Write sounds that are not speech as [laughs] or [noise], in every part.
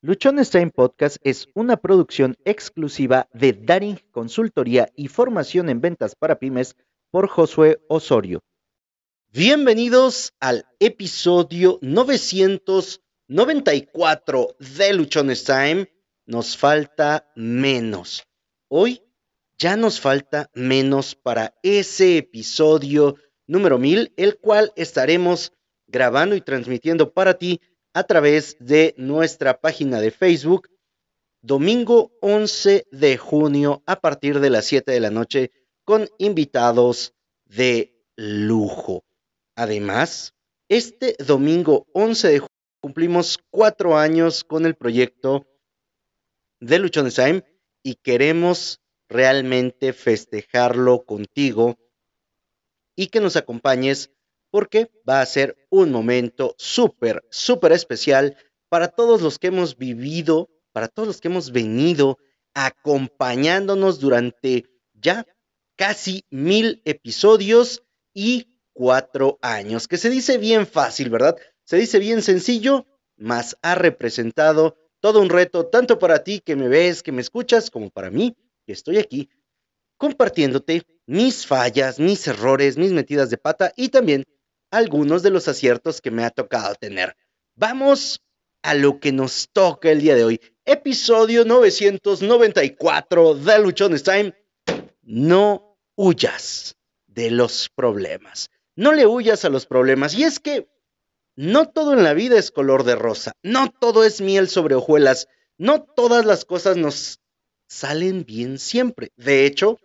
Luchones Time Podcast es una producción exclusiva de Daring Consultoría y Formación en Ventas para Pymes por Josué Osorio. Bienvenidos al episodio 994 de Luchones Time. Nos falta menos. Hoy ya nos falta menos para ese episodio número 1000, el cual estaremos grabando y transmitiendo para ti a través de nuestra página de Facebook, domingo 11 de junio a partir de las 7 de la noche con invitados de lujo. Además, este domingo 11 de junio cumplimos cuatro años con el proyecto de Luchones Time y queremos realmente festejarlo contigo y que nos acompañes porque va a ser un momento súper, súper especial para todos los que hemos vivido, para todos los que hemos venido acompañándonos durante ya casi mil episodios y cuatro años, que se dice bien fácil, ¿verdad? Se dice bien sencillo, mas ha representado todo un reto, tanto para ti que me ves, que me escuchas, como para mí, que estoy aquí compartiéndote mis fallas, mis errores, mis metidas de pata y también algunos de los aciertos que me ha tocado tener. Vamos a lo que nos toca el día de hoy. Episodio 994 de Luchones Time. No huyas de los problemas. No le huyas a los problemas. Y es que no todo en la vida es color de rosa. No todo es miel sobre hojuelas. No todas las cosas nos salen bien siempre. De hecho,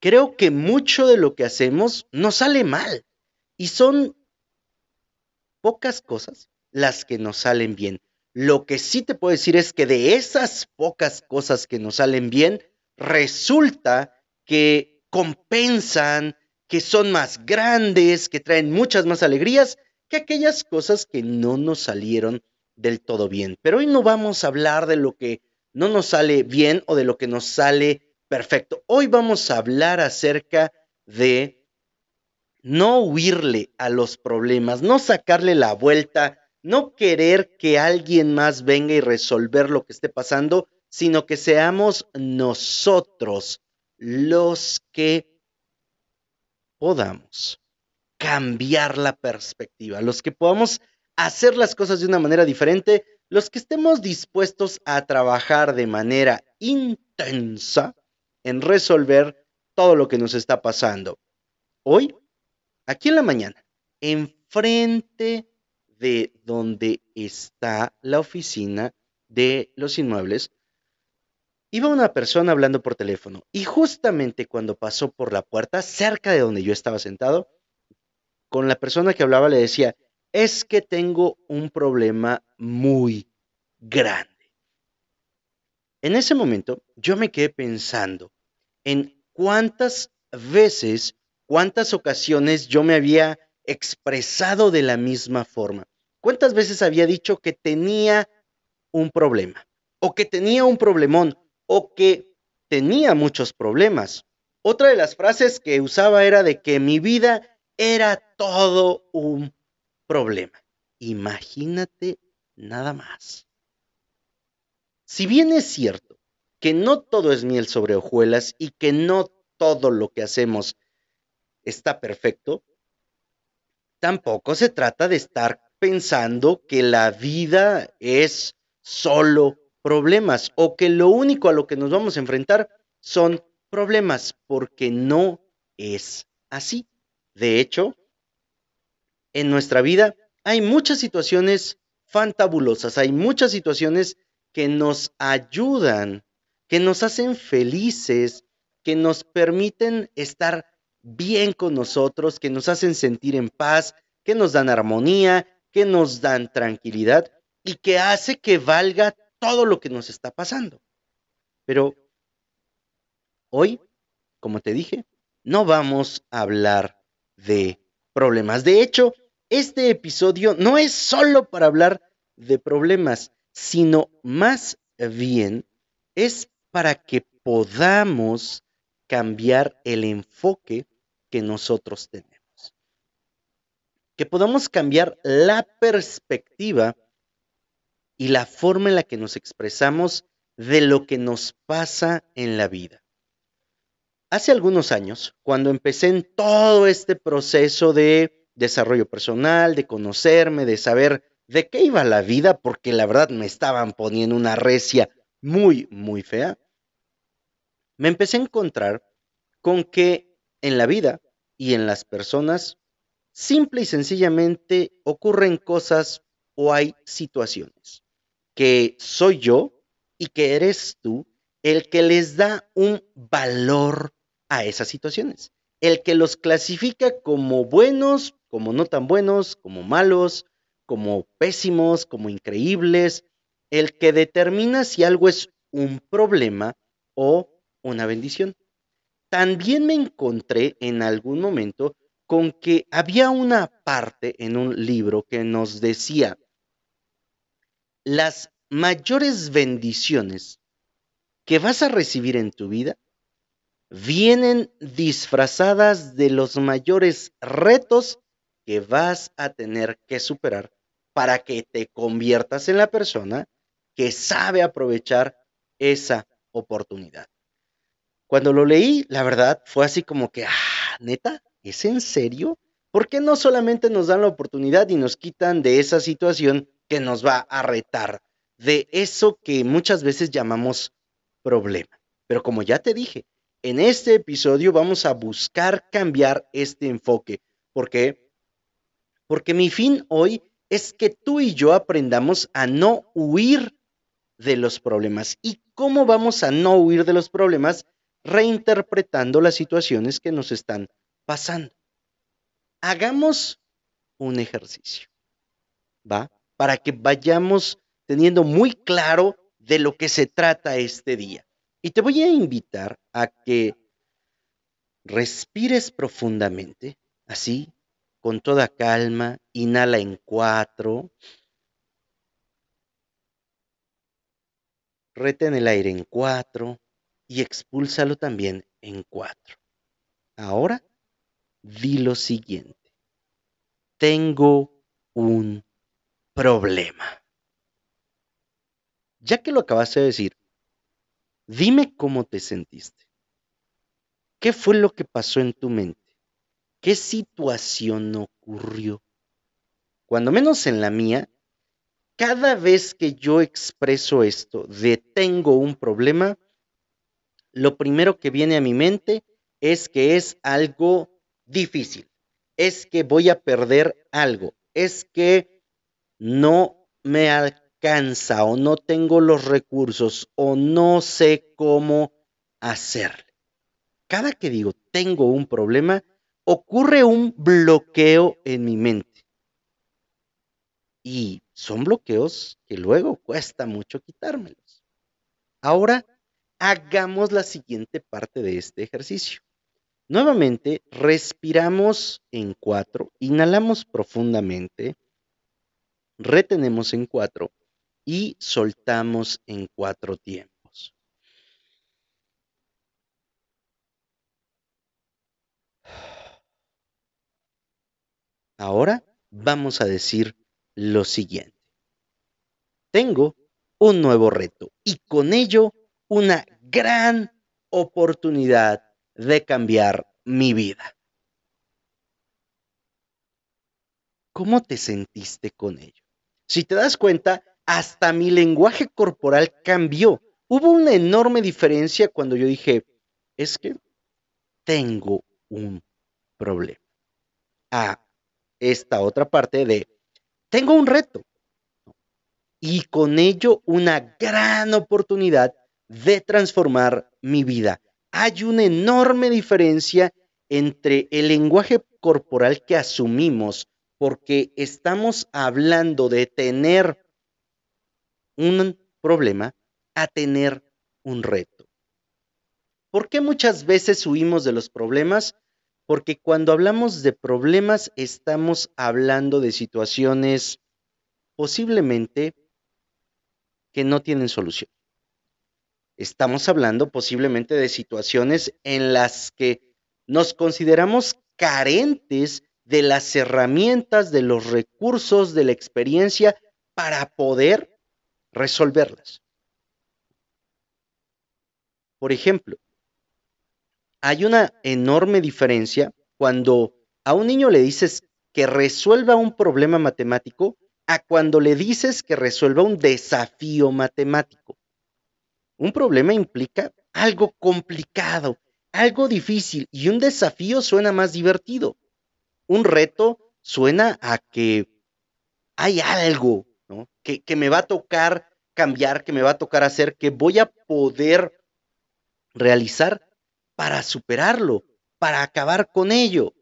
creo que mucho de lo que hacemos nos sale mal. Y son pocas cosas las que nos salen bien. Lo que sí te puedo decir es que de esas pocas cosas que nos salen bien, resulta que compensan, que son más grandes, que traen muchas más alegrías que aquellas cosas que no nos salieron del todo bien. Pero hoy no vamos a hablar de lo que no nos sale bien o de lo que nos sale perfecto. Hoy vamos a hablar acerca de no huirle a los problemas, no sacarle la vuelta, no querer que alguien más venga y resolver lo que esté pasando, sino que seamos nosotros los que podamos cambiar la perspectiva, los que podamos hacer las cosas de una manera diferente, los que estemos dispuestos a trabajar de manera intensa en resolver todo lo que nos está pasando. Hoy aquí en la mañana, enfrente de donde está la oficina de los inmuebles, iba una persona hablando por teléfono y justamente cuando pasó por la puerta, cerca de donde yo estaba sentado, con la persona que hablaba le decía, es que tengo un problema muy grande. En ese momento yo me quedé pensando en cuántas veces ¿Cuántas ocasiones yo me había expresado de la misma forma? ¿Cuántas veces había dicho que tenía un problema? O que tenía un problemón, o que tenía muchos problemas. Otra de las frases que usaba era de que mi vida era todo un problema. Imagínate nada más. Si bien es cierto que no todo es miel sobre hojuelas y que no todo lo que hacemos está perfecto, tampoco se trata de estar pensando que la vida es solo problemas o que lo único a lo que nos vamos a enfrentar son problemas, porque no es así. De hecho, en nuestra vida hay muchas situaciones fantabulosas, hay muchas situaciones que nos ayudan, que nos hacen felices, que nos permiten estar bien con nosotros, que nos hacen sentir en paz, que nos dan armonía, que nos dan tranquilidad y que hace que valga todo lo que nos está pasando. Pero hoy, como te dije, no vamos a hablar de problemas. De hecho, este episodio no es solo para hablar de problemas, sino más bien es para que podamos cambiar el enfoque que nosotros tenemos. Que podamos cambiar la perspectiva y la forma en la que nos expresamos de lo que nos pasa en la vida. Hace algunos años, cuando empecé en todo este proceso de desarrollo personal, de conocerme, de saber de qué iba la vida, porque la verdad me estaban poniendo una recia muy, muy fea, me empecé a encontrar con que en la vida y en las personas, simple y sencillamente ocurren cosas o hay situaciones. Que soy yo y que eres tú el que les da un valor a esas situaciones, el que los clasifica como buenos, como no tan buenos, como malos, como pésimos, como increíbles, el que determina si algo es un problema o una bendición. También me encontré en algún momento con que había una parte en un libro que nos decía, las mayores bendiciones que vas a recibir en tu vida vienen disfrazadas de los mayores retos que vas a tener que superar para que te conviertas en la persona que sabe aprovechar esa oportunidad. Cuando lo leí, la verdad fue así como que, ah, neta, ¿es en serio? ¿Por qué no solamente nos dan la oportunidad y nos quitan de esa situación que nos va a retar, de eso que muchas veces llamamos problema? Pero como ya te dije, en este episodio vamos a buscar cambiar este enfoque. ¿Por qué? Porque mi fin hoy es que tú y yo aprendamos a no huir de los problemas. ¿Y cómo vamos a no huir de los problemas? Reinterpretando las situaciones que nos están pasando. Hagamos un ejercicio, ¿va? Para que vayamos teniendo muy claro de lo que se trata este día. Y te voy a invitar a que respires profundamente, así, con toda calma, inhala en cuatro, retén el aire en cuatro y expúlsalo también en cuatro. Ahora, di lo siguiente. Tengo un problema. Ya que lo acabaste de decir, dime cómo te sentiste. ¿Qué fue lo que pasó en tu mente? ¿Qué situación ocurrió? Cuando menos en la mía, cada vez que yo expreso esto de tengo un problema, lo primero que viene a mi mente es que es algo difícil, es que voy a perder algo, es que no me alcanza o no tengo los recursos o no sé cómo hacerle. Cada que digo tengo un problema, ocurre un bloqueo en mi mente. Y son bloqueos que luego cuesta mucho quitármelos. Ahora hagamos la siguiente parte de este ejercicio. Nuevamente, respiramos en cuatro, inhalamos profundamente, retenemos en cuatro y soltamos en cuatro tiempos. Ahora vamos a decir lo siguiente. Tengo un nuevo reto y con ello una gran oportunidad de cambiar mi vida. ¿Cómo te sentiste con ello? Si te das cuenta, hasta mi lenguaje corporal cambió. Hubo una enorme diferencia cuando yo dije, es que tengo un problema. Ah, esta otra parte de, tengo un reto y con ello una gran oportunidad de transformar mi vida. Hay una enorme diferencia entre el lenguaje corporal que asumimos porque estamos hablando de tener un problema a tener un reto. ¿Por qué muchas veces huimos de los problemas? porque cuando hablamos de problemas estamos hablando de situaciones posiblemente que no tienen solución. Estamos hablando posiblemente de situaciones en las que nos consideramos carentes de las herramientas, de los recursos, de la experiencia para poder resolverlas. Por ejemplo, hay una enorme diferencia cuando a un niño le dices que resuelva un problema matemático a cuando le dices que resuelva un desafío matemático. Un problema implica algo complicado, algo difícil y un desafío suena más divertido. Un reto suena a que hay algo que, que me va a tocar cambiar, que me va a tocar hacer, que voy a poder realizar para superarlo, para acabar con ello.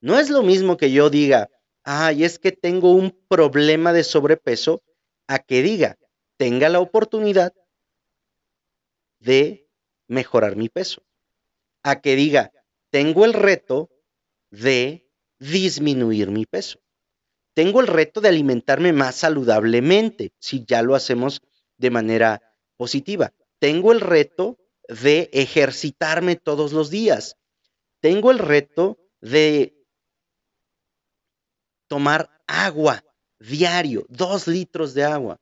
No es lo mismo que yo diga, ay, es que tengo un problema de sobrepeso, a que diga, tenga la oportunidad de mejorar mi peso. A que diga, tengo el reto de disminuir mi peso. Tengo el reto de alimentarme más saludablemente, si ya lo hacemos de manera positiva. Tengo el reto de ejercitarme todos los días. Tengo el reto de tomar agua diario, dos litros de agua.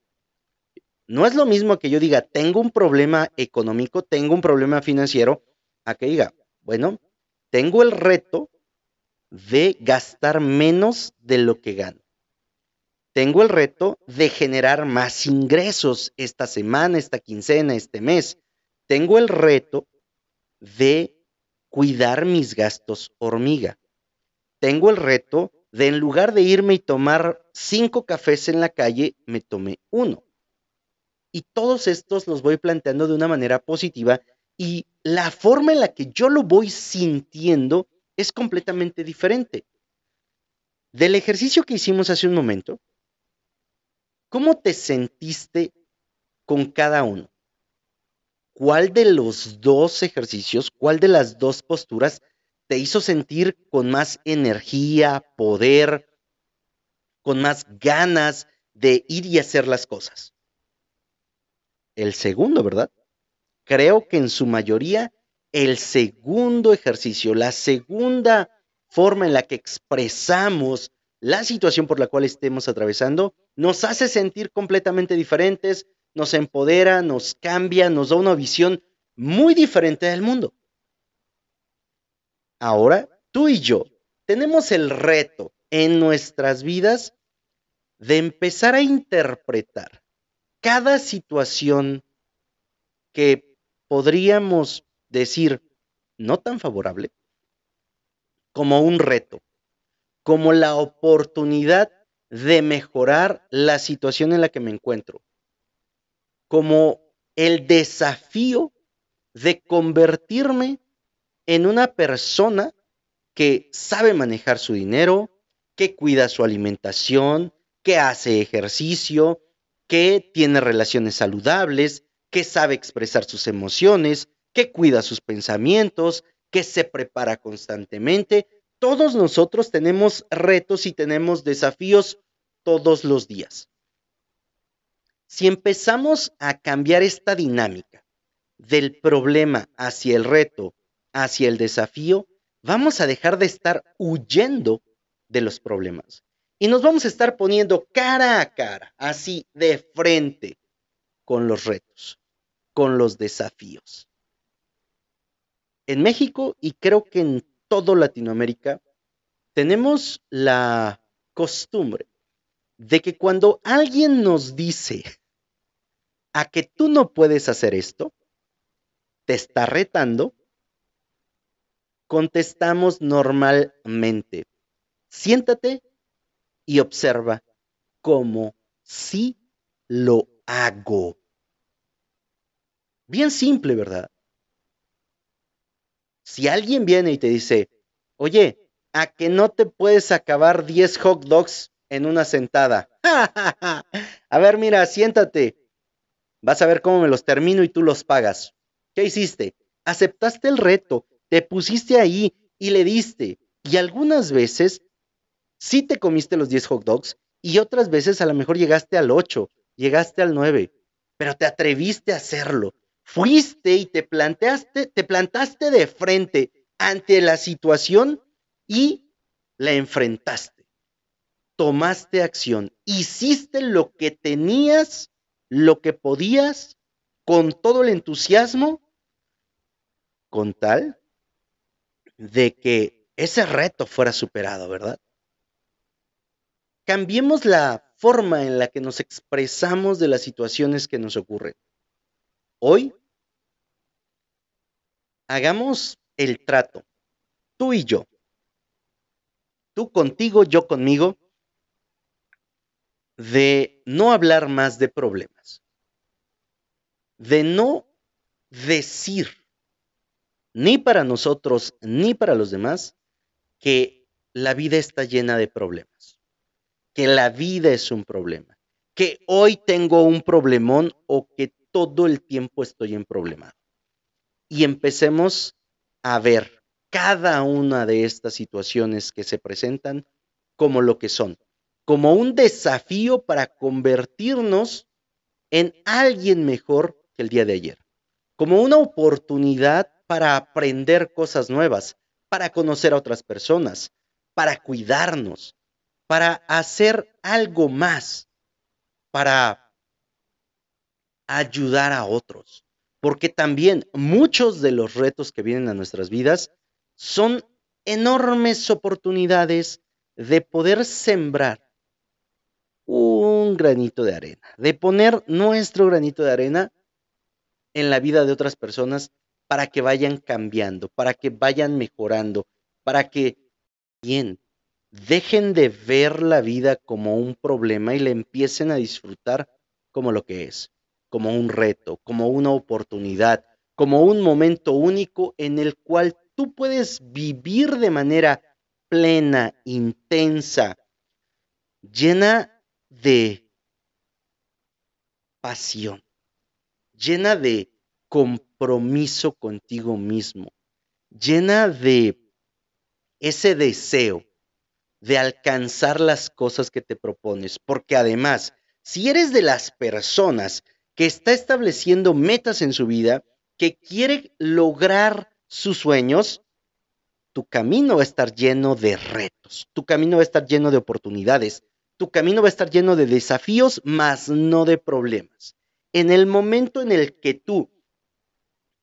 No es lo mismo que yo diga, tengo un problema económico, tengo un problema financiero, a que diga, bueno, tengo el reto de gastar menos de lo que gano. Tengo el reto de generar más ingresos esta semana, esta quincena, este mes. Tengo el reto de cuidar mis gastos hormiga. Tengo el reto de en lugar de irme y tomar cinco cafés en la calle, me tomé uno. Y todos estos los voy planteando de una manera positiva y la forma en la que yo lo voy sintiendo es completamente diferente. Del ejercicio que hicimos hace un momento, ¿cómo te sentiste con cada uno? ¿Cuál de los dos ejercicios, cuál de las dos posturas te hizo sentir con más energía, poder, con más ganas de ir y hacer las cosas? El segundo, ¿verdad? Creo que en su mayoría el segundo ejercicio, la segunda forma en la que expresamos la situación por la cual estemos atravesando, nos hace sentir completamente diferentes, nos empodera, nos cambia, nos da una visión muy diferente del mundo. Ahora, tú y yo tenemos el reto en nuestras vidas de empezar a interpretar cada situación que podríamos decir no tan favorable como un reto, como la oportunidad de mejorar la situación en la que me encuentro, como el desafío de convertirme en una persona que sabe manejar su dinero, que cuida su alimentación, que hace ejercicio, que tiene relaciones saludables, que sabe expresar sus emociones, que cuida sus pensamientos, que se prepara constantemente. Todos nosotros tenemos retos y tenemos desafíos todos los días. Si empezamos a cambiar esta dinámica del problema hacia el reto hacia el desafío, vamos a dejar de estar huyendo de los problemas y nos vamos a estar poniendo cara a cara, así de frente, con los retos, con los desafíos. En México y creo que en todo Latinoamérica tenemos la costumbre de que cuando alguien nos dice a que tú no puedes hacer esto, te está retando contestamos normalmente. Siéntate y observa cómo sí lo hago. Bien simple, ¿verdad? Si alguien viene y te dice, oye, a que no te puedes acabar 10 hot dogs en una sentada. [laughs] a ver, mira, siéntate. Vas a ver cómo me los termino y tú los pagas. ¿Qué hiciste? Aceptaste el reto, te pusiste ahí y le diste. Y algunas veces sí te comiste los 10 hot dogs y otras veces a lo mejor llegaste al 8, llegaste al 9, pero te atreviste a hacerlo. Fuiste y te planteaste, te plantaste de frente ante la situación y la enfrentaste. tomaste acción, hiciste lo que tenías, lo que podías, con todo el entusiasmo, con tal de que ese reto fuera superado, ¿verdad? Cambiemos la forma en la que nos expresamos de las situaciones que nos ocurren. Hoy, hagamos el trato, tú y yo, tú contigo, yo conmigo, de no hablar más de problemas, de no decir ni para nosotros ni para los demás que la vida está llena de problemas, que la vida es un problema, que hoy tengo un problemón o que todo el tiempo estoy en problema. Y empecemos a ver cada una de estas situaciones que se presentan como lo que son, como un desafío para convertirnos en alguien mejor que el día de ayer, como una oportunidad para aprender cosas nuevas, para conocer a otras personas, para cuidarnos, para hacer algo más, para ayudar a otros. Porque también muchos de los retos que vienen a nuestras vidas son enormes oportunidades de poder sembrar un granito de arena, de poner nuestro granito de arena en la vida de otras personas para que vayan cambiando, para que vayan mejorando, para que bien dejen de ver la vida como un problema y le empiecen a disfrutar como lo que es, como un reto, como una oportunidad, como un momento único en el cual tú puedes vivir de manera plena, intensa, llena de pasión, llena de compromiso contigo mismo, llena de ese deseo de alcanzar las cosas que te propones, porque además, si eres de las personas que está estableciendo metas en su vida, que quiere lograr sus sueños, tu camino va a estar lleno de retos, tu camino va a estar lleno de oportunidades, tu camino va a estar lleno de desafíos, más no de problemas. En el momento en el que tú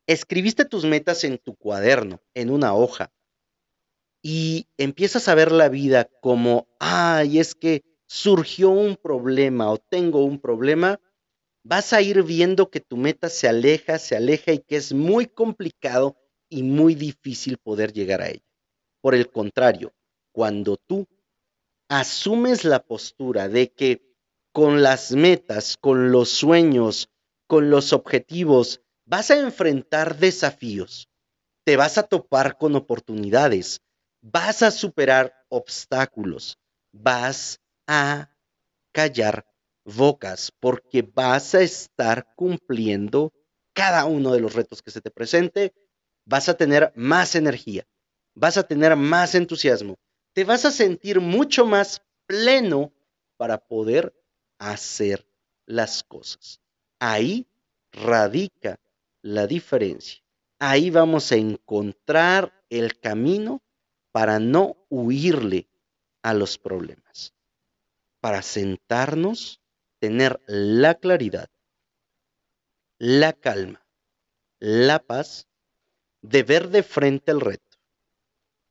escribiste tus metas en tu cuaderno, en una hoja, y empiezas a ver la vida como, ay, es que surgió un problema o tengo un problema, vas a ir viendo que tu meta se aleja, se aleja y que es muy complicado y muy difícil poder llegar a ella. Por el contrario, cuando tú asumes la postura de que con las metas, con los sueños, con los objetivos, vas a enfrentar desafíos, te vas a topar con oportunidades, vas a superar obstáculos, vas a callar bocas, porque vas a estar cumpliendo cada uno de los retos que se te presente, vas a tener más energía, vas a tener más entusiasmo, te vas a sentir mucho más pleno para poder hacer las cosas. Ahí radica la diferencia. Ahí vamos a encontrar el camino para no huirle a los problemas, para sentarnos, tener la claridad, la calma, la paz de ver de frente el reto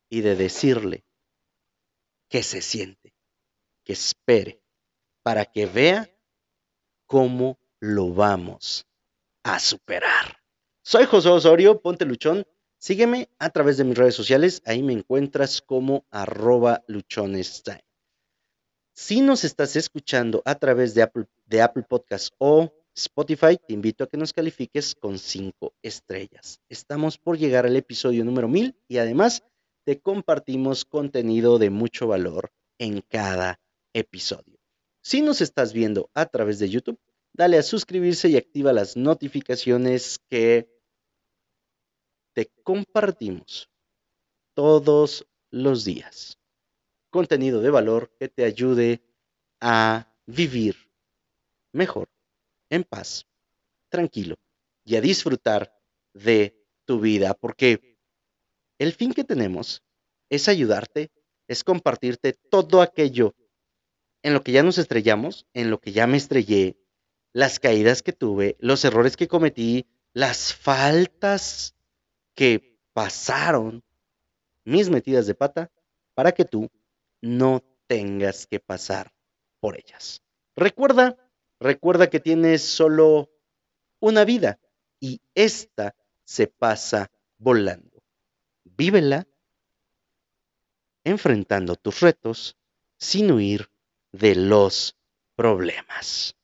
y de decirle, que se siente, que espere, para que vea cómo lo vamos a superar. Soy José Osorio, ponte luchón. Sígueme a través de mis redes sociales, ahí me encuentras como arroba luchonestime. Si nos estás escuchando a través de Apple, de Apple Podcast o Spotify, te invito a que nos califiques con cinco estrellas. Estamos por llegar al episodio número mil y además te compartimos contenido de mucho valor en cada episodio. Si nos estás viendo a través de YouTube, dale a suscribirse y activa las notificaciones que te compartimos todos los días. Contenido de valor que te ayude a vivir mejor, en paz, tranquilo y a disfrutar de tu vida, porque el fin que tenemos es ayudarte, es compartirte todo aquello en lo que ya nos estrellamos, en lo que ya me estrellé, las caídas que tuve, los errores que cometí, las faltas que pasaron, mis metidas de pata, para que tú no tengas que pasar por ellas. Recuerda, recuerda que tienes solo una vida y esta se pasa volando. Vívela enfrentando tus retos sin huir de los problemas.